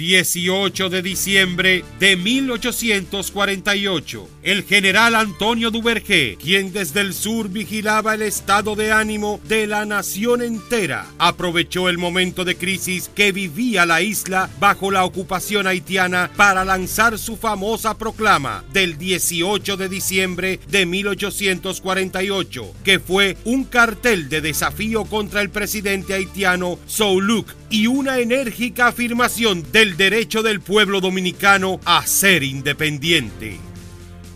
18 de diciembre de 1848, el general Antonio Duvergé, quien desde el sur vigilaba el estado de ánimo de la nación entera, aprovechó el momento de crisis que vivía la isla bajo la ocupación haitiana para lanzar su famosa proclama del 18 de diciembre de 1848, que fue un cartel de desafío contra el presidente haitiano Souluc y una enérgica afirmación del derecho del pueblo dominicano a ser independiente.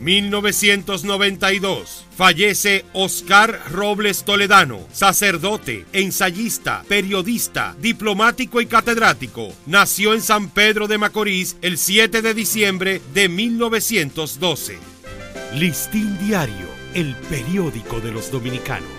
1992. Fallece Oscar Robles Toledano, sacerdote, ensayista, periodista, diplomático y catedrático. Nació en San Pedro de Macorís el 7 de diciembre de 1912. Listín Diario, el periódico de los dominicanos